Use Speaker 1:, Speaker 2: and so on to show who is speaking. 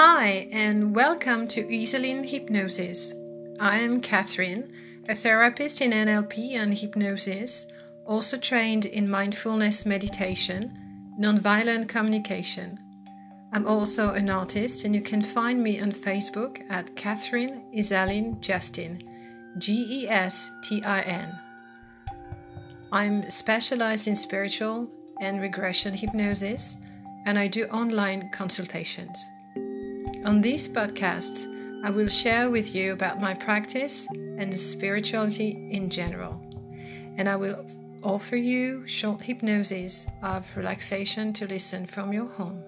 Speaker 1: Hi, and welcome to Isaline Hypnosis. I am Catherine, a therapist in NLP and hypnosis, also trained in mindfulness meditation, nonviolent communication. I'm also an artist, and you can find me on Facebook at Catherine Isaline Gestin, G E S T I N. I'm specialized in spiritual and regression hypnosis, and I do online consultations. On these podcasts, I will share with you about my practice and spirituality in general. And I will offer you short hypnosis of relaxation to listen from your home.